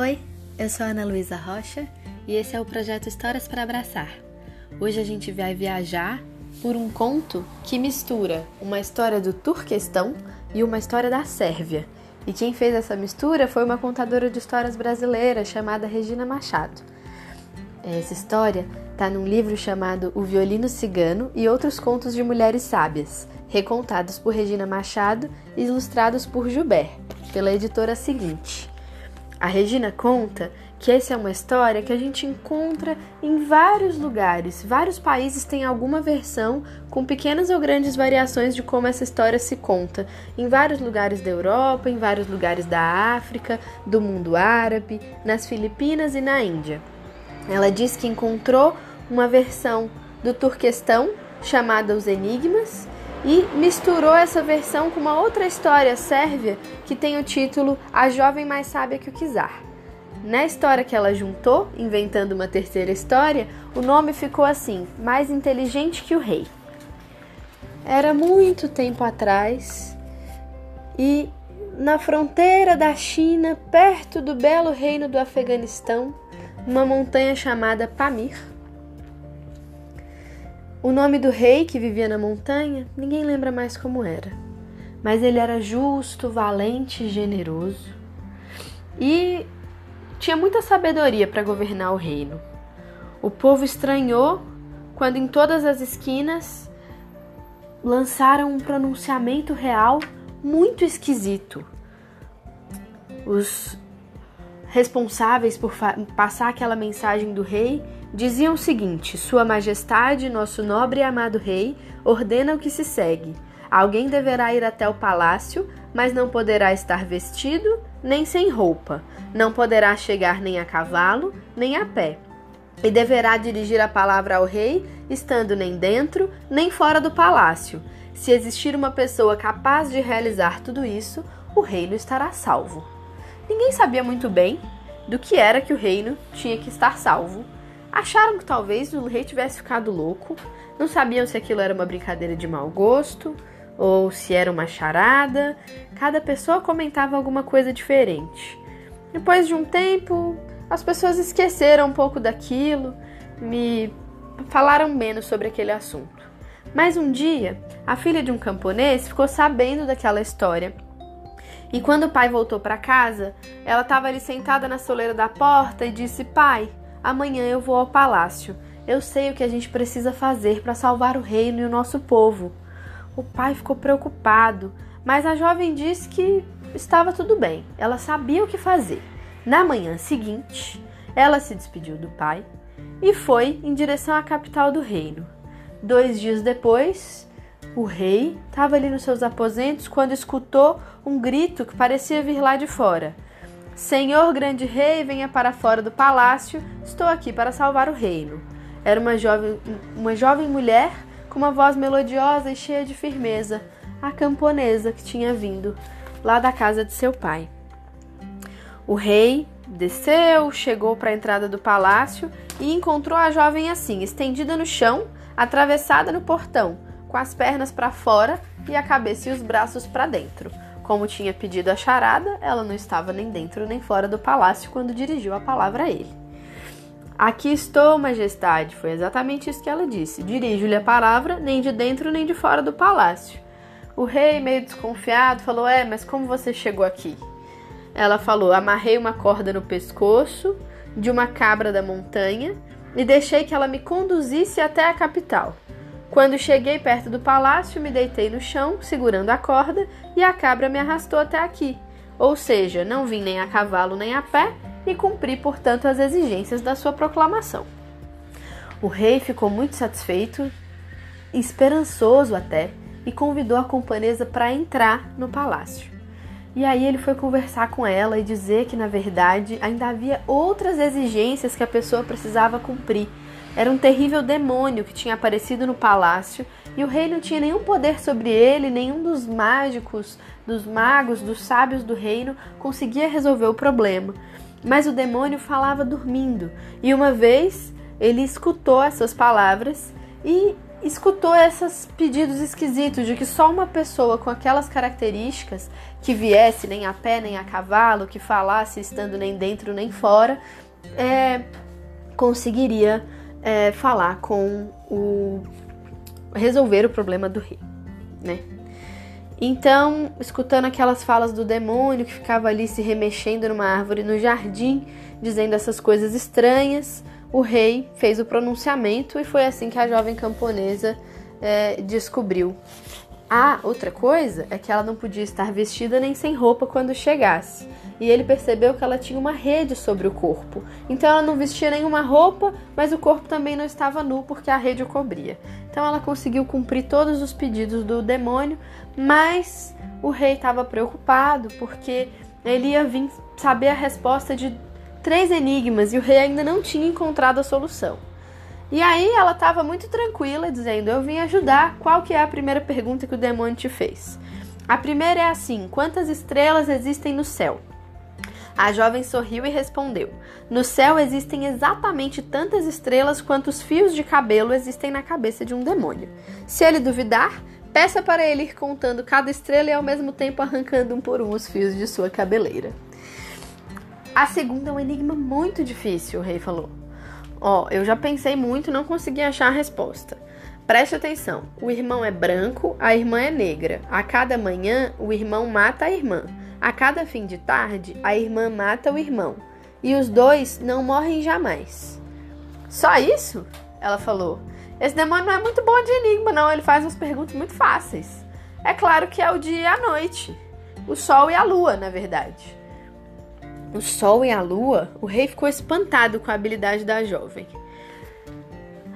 Oi, eu sou Ana Luísa Rocha e esse é o projeto Histórias para Abraçar. Hoje a gente vai viajar por um conto que mistura uma história do Turquestão e uma história da Sérvia. E quem fez essa mistura foi uma contadora de histórias brasileira chamada Regina Machado. Essa história está num livro chamado O Violino Cigano e Outros Contos de Mulheres Sábias, recontados por Regina Machado e ilustrados por Gilbert, pela editora seguinte. A Regina conta que essa é uma história que a gente encontra em vários lugares. Vários países têm alguma versão com pequenas ou grandes variações de como essa história se conta. Em vários lugares da Europa, em vários lugares da África, do mundo árabe, nas Filipinas e na Índia. Ela diz que encontrou uma versão do Turquestão chamada Os Enigmas e misturou essa versão com uma outra história sérvia que tem o título A Jovem Mais Sábia que o Kizar. Na história que ela juntou, inventando uma terceira história, o nome ficou assim: Mais Inteligente que o Rei. Era muito tempo atrás e na fronteira da China, perto do belo reino do Afeganistão, uma montanha chamada Pamir. O nome do rei que vivia na montanha, ninguém lembra mais como era. Mas ele era justo, valente e generoso. E tinha muita sabedoria para governar o reino. O povo estranhou quando em todas as esquinas lançaram um pronunciamento real muito esquisito. Os responsáveis por passar aquela mensagem do rei diziam o seguinte: Sua Majestade, nosso nobre e amado rei, ordena o que se segue. Alguém deverá ir até o palácio, mas não poderá estar vestido nem sem roupa. Não poderá chegar nem a cavalo, nem a pé. E deverá dirigir a palavra ao rei, estando nem dentro, nem fora do palácio. Se existir uma pessoa capaz de realizar tudo isso, o reino estará salvo. Ninguém sabia muito bem do que era que o reino tinha que estar salvo. Acharam que talvez o rei tivesse ficado louco, não sabiam se aquilo era uma brincadeira de mau gosto, ou se era uma charada. Cada pessoa comentava alguma coisa diferente. Depois de um tempo, as pessoas esqueceram um pouco daquilo, me falaram menos sobre aquele assunto. Mas um dia, a filha de um camponês ficou sabendo daquela história. E quando o pai voltou para casa, ela estava ali sentada na soleira da porta e disse: Pai, amanhã eu vou ao palácio. Eu sei o que a gente precisa fazer para salvar o reino e o nosso povo. O pai ficou preocupado, mas a jovem disse que estava tudo bem, ela sabia o que fazer. Na manhã seguinte, ela se despediu do pai e foi em direção à capital do reino. Dois dias depois, o rei estava ali nos seus aposentos quando escutou um grito que parecia vir lá de fora. Senhor grande rei, venha para fora do palácio, estou aqui para salvar o reino. Era uma jovem, uma jovem mulher com uma voz melodiosa e cheia de firmeza, a camponesa que tinha vindo lá da casa de seu pai. O rei desceu, chegou para a entrada do palácio e encontrou a jovem assim, estendida no chão, atravessada no portão, com as pernas para fora e a cabeça e os braços para dentro. Como tinha pedido a charada, ela não estava nem dentro nem fora do palácio quando dirigiu a palavra a ele. Aqui estou, majestade. Foi exatamente isso que ela disse. Dirijo-lhe a palavra, nem de dentro nem de fora do palácio. O rei, meio desconfiado, falou: É, mas como você chegou aqui? Ela falou: Amarrei uma corda no pescoço de uma cabra da montanha e deixei que ela me conduzisse até a capital. Quando cheguei perto do palácio, me deitei no chão, segurando a corda, e a cabra me arrastou até aqui. Ou seja, não vim nem a cavalo nem a pé, e cumprir, portanto, as exigências da sua proclamação. O rei ficou muito satisfeito, esperançoso até, e convidou a camponesa para entrar no palácio. E aí ele foi conversar com ela e dizer que, na verdade, ainda havia outras exigências que a pessoa precisava cumprir. Era um terrível demônio que tinha aparecido no palácio e o rei não tinha nenhum poder sobre ele, nenhum dos mágicos, dos magos, dos sábios do reino conseguia resolver o problema. Mas o demônio falava dormindo, e uma vez ele escutou essas palavras e escutou esses pedidos esquisitos de que só uma pessoa com aquelas características que viesse nem a pé nem a cavalo, que falasse estando nem dentro nem fora, é, conseguiria é, falar com o resolver o problema do rei, né? Então, escutando aquelas falas do demônio que ficava ali se remexendo numa árvore no jardim, dizendo essas coisas estranhas, o rei fez o pronunciamento e foi assim que a jovem camponesa é, descobriu. A outra coisa é que ela não podia estar vestida nem sem roupa quando chegasse. E ele percebeu que ela tinha uma rede sobre o corpo. Então ela não vestia nenhuma roupa, mas o corpo também não estava nu porque a rede o cobria. Então ela conseguiu cumprir todos os pedidos do demônio, mas o rei estava preocupado porque ele ia vir saber a resposta de três enigmas e o rei ainda não tinha encontrado a solução. E aí ela estava muito tranquila, dizendo: Eu vim ajudar. Qual que é a primeira pergunta que o demônio te fez? A primeira é assim: Quantas estrelas existem no céu? A jovem sorriu e respondeu: No céu existem exatamente tantas estrelas quantos fios de cabelo existem na cabeça de um demônio. Se ele duvidar, peça para ele ir contando cada estrela e ao mesmo tempo arrancando um por um os fios de sua cabeleira. A segunda é um enigma muito difícil, o rei falou. Ó, eu já pensei muito não consegui achar a resposta. Preste atenção: o irmão é branco, a irmã é negra. A cada manhã, o irmão mata a irmã. A cada fim de tarde, a irmã mata o irmão. E os dois não morrem jamais. Só isso? Ela falou. Esse demônio não é muito bom de enigma, não. Ele faz umas perguntas muito fáceis. É claro que é o dia e a noite. O sol e a lua, na verdade o sol e a lua, o rei ficou espantado com a habilidade da jovem.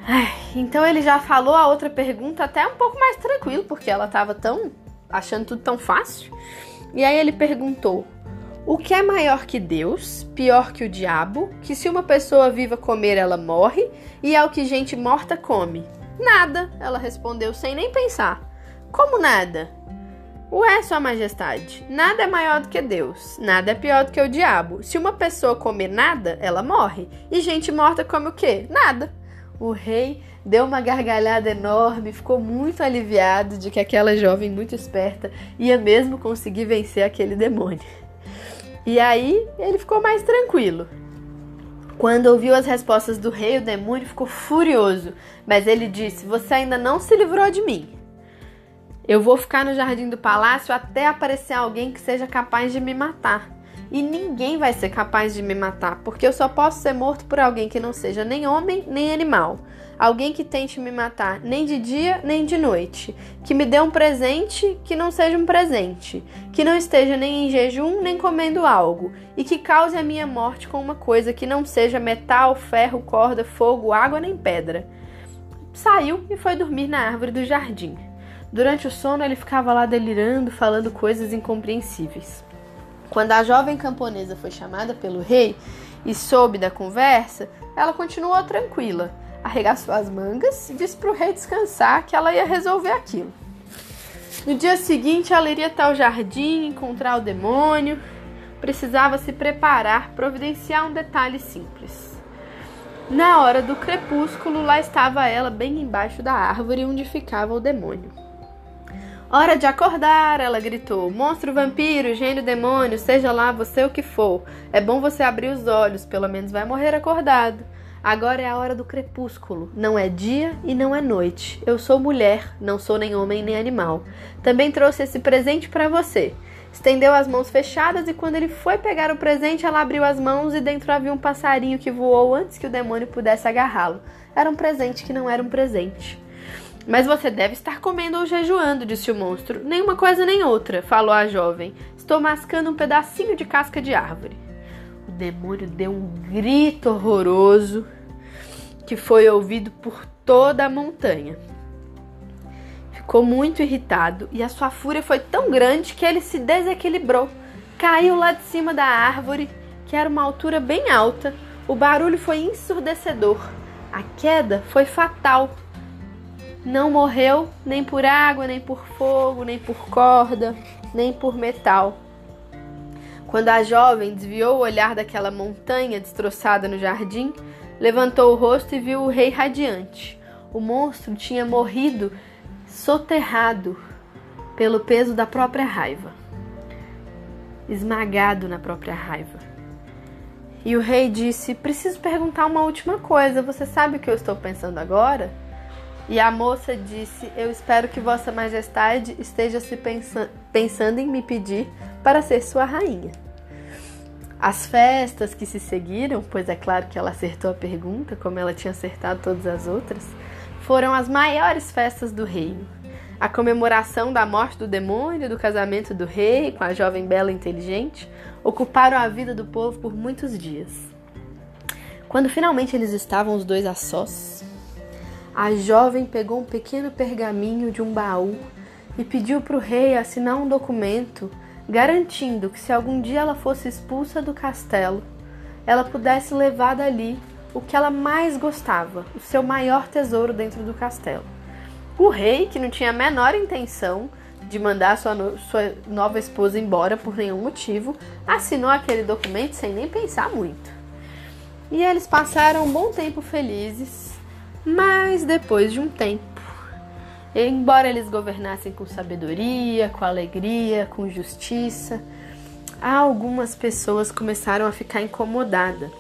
Ai, então ele já falou a outra pergunta até um pouco mais tranquilo, porque ela estava tão achando tudo tão fácil. E aí ele perguntou: O que é maior que Deus, pior que o diabo, que se uma pessoa viva comer ela morre e é o que gente morta come? Nada, ela respondeu sem nem pensar. Como nada? Ué, Sua Majestade, nada é maior do que Deus, nada é pior do que o diabo. Se uma pessoa comer nada, ela morre. E gente morta come o quê? Nada. O rei deu uma gargalhada enorme, ficou muito aliviado de que aquela jovem muito esperta ia mesmo conseguir vencer aquele demônio. E aí ele ficou mais tranquilo. Quando ouviu as respostas do rei, o demônio ficou furioso, mas ele disse: Você ainda não se livrou de mim. Eu vou ficar no jardim do palácio até aparecer alguém que seja capaz de me matar. E ninguém vai ser capaz de me matar, porque eu só posso ser morto por alguém que não seja nem homem nem animal. Alguém que tente me matar nem de dia nem de noite. Que me dê um presente que não seja um presente. Que não esteja nem em jejum nem comendo algo. E que cause a minha morte com uma coisa que não seja metal, ferro, corda, fogo, água nem pedra. Saiu e foi dormir na árvore do jardim. Durante o sono, ele ficava lá delirando, falando coisas incompreensíveis. Quando a jovem camponesa foi chamada pelo rei e soube da conversa, ela continuou tranquila, arregaçou as mangas e disse para o rei descansar que ela ia resolver aquilo. No dia seguinte, ela iria até o jardim encontrar o demônio. Precisava se preparar, providenciar um detalhe simples. Na hora do crepúsculo, lá estava ela, bem embaixo da árvore onde ficava o demônio. Hora de acordar, ela gritou. Monstro, vampiro, gênio, demônio, seja lá você o que for. É bom você abrir os olhos, pelo menos vai morrer acordado. Agora é a hora do crepúsculo. Não é dia e não é noite. Eu sou mulher, não sou nem homem nem animal. Também trouxe esse presente para você. Estendeu as mãos fechadas e quando ele foi pegar o presente, ela abriu as mãos e dentro havia um passarinho que voou antes que o demônio pudesse agarrá-lo. Era um presente que não era um presente. Mas você deve estar comendo ou jejuando, disse o monstro. Nenhuma coisa nem outra, falou a jovem. Estou mascando um pedacinho de casca de árvore. O demônio deu um grito horroroso que foi ouvido por toda a montanha. Ficou muito irritado e a sua fúria foi tão grande que ele se desequilibrou. Caiu lá de cima da árvore, que era uma altura bem alta. O barulho foi ensurdecedor. A queda foi fatal não morreu nem por água, nem por fogo, nem por corda, nem por metal. Quando a jovem desviou o olhar daquela montanha destroçada no jardim, levantou o rosto e viu o rei radiante. o monstro tinha morrido soterrado pelo peso da própria raiva, esmagado na própria raiva. E o rei disse: Preciso perguntar uma última coisa. Você sabe o que eu estou pensando agora? E a moça disse: Eu espero que Vossa Majestade esteja se pensa pensando em me pedir para ser sua rainha. As festas que se seguiram, pois é claro que ela acertou a pergunta, como ela tinha acertado todas as outras, foram as maiores festas do reino. A comemoração da morte do demônio do casamento do rei com a jovem bela e inteligente ocuparam a vida do povo por muitos dias. Quando finalmente eles estavam os dois a sós, a jovem pegou um pequeno pergaminho de um baú e pediu para o rei assinar um documento garantindo que se algum dia ela fosse expulsa do castelo, ela pudesse levar dali o que ela mais gostava, o seu maior tesouro dentro do castelo. O rei, que não tinha a menor intenção de mandar sua, no sua nova esposa embora por nenhum motivo, assinou aquele documento sem nem pensar muito. E eles passaram um bom tempo felizes, mas depois de um tempo, embora eles governassem com sabedoria, com alegria, com justiça, algumas pessoas começaram a ficar incomodada,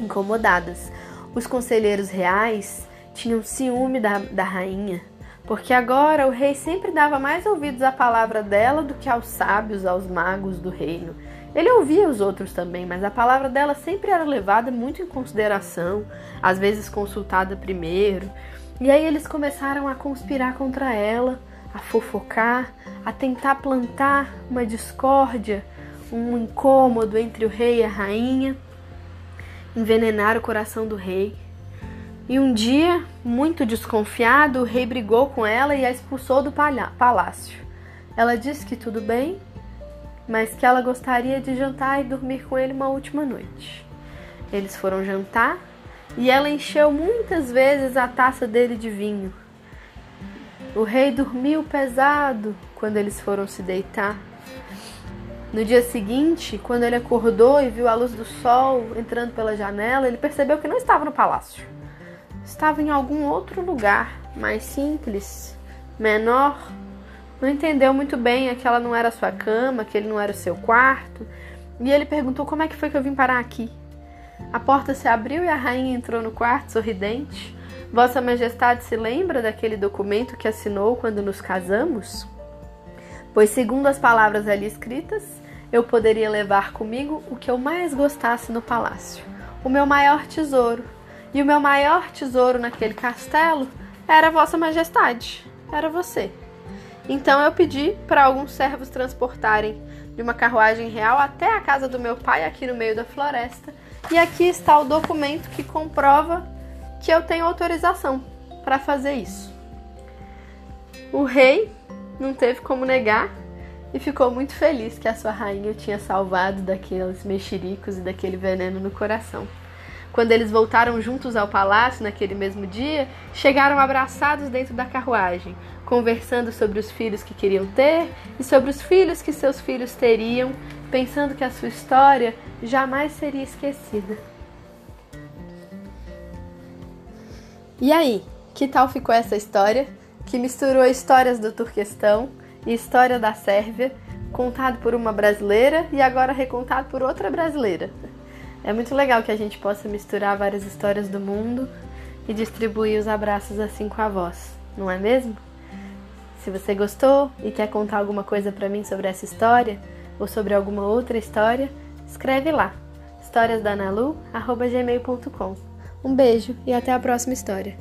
incomodadas. Os conselheiros reais tinham ciúme da, da rainha porque agora o rei sempre dava mais ouvidos à palavra dela do que aos sábios, aos magos do reino. Ele ouvia os outros também, mas a palavra dela sempre era levada muito em consideração, às vezes consultada primeiro. E aí eles começaram a conspirar contra ela, a fofocar, a tentar plantar uma discórdia, um incômodo entre o rei e a rainha, envenenar o coração do rei. E um dia, muito desconfiado, o rei brigou com ela e a expulsou do palácio. Ela disse que tudo bem, mas que ela gostaria de jantar e dormir com ele uma última noite. Eles foram jantar e ela encheu muitas vezes a taça dele de vinho. O rei dormiu pesado quando eles foram se deitar. No dia seguinte, quando ele acordou e viu a luz do sol entrando pela janela, ele percebeu que não estava no palácio estava em algum outro lugar, mais simples, menor. Não entendeu muito bem que ela não era sua cama, que ele não era o seu quarto. E ele perguntou como é que foi que eu vim parar aqui. A porta se abriu e a rainha entrou no quarto, sorridente. Vossa Majestade se lembra daquele documento que assinou quando nos casamos? Pois, segundo as palavras ali escritas, eu poderia levar comigo o que eu mais gostasse no palácio, o meu maior tesouro, e o meu maior tesouro naquele castelo era Vossa Majestade, era você. Então eu pedi para alguns servos transportarem de uma carruagem real até a casa do meu pai, aqui no meio da floresta. E aqui está o documento que comprova que eu tenho autorização para fazer isso. O rei não teve como negar e ficou muito feliz que a sua rainha o tinha salvado daqueles mexericos e daquele veneno no coração. Quando eles voltaram juntos ao palácio naquele mesmo dia, chegaram abraçados dentro da carruagem, conversando sobre os filhos que queriam ter e sobre os filhos que seus filhos teriam, pensando que a sua história jamais seria esquecida. E aí, que tal ficou essa história que misturou histórias do Turquestão e história da Sérvia, contado por uma brasileira e agora recontado por outra brasileira? É muito legal que a gente possa misturar várias histórias do mundo e distribuir os abraços assim com a voz, não é mesmo? Se você gostou e quer contar alguma coisa para mim sobre essa história ou sobre alguma outra história, escreve lá historiasdanalu@gmail.com. Um beijo e até a próxima história.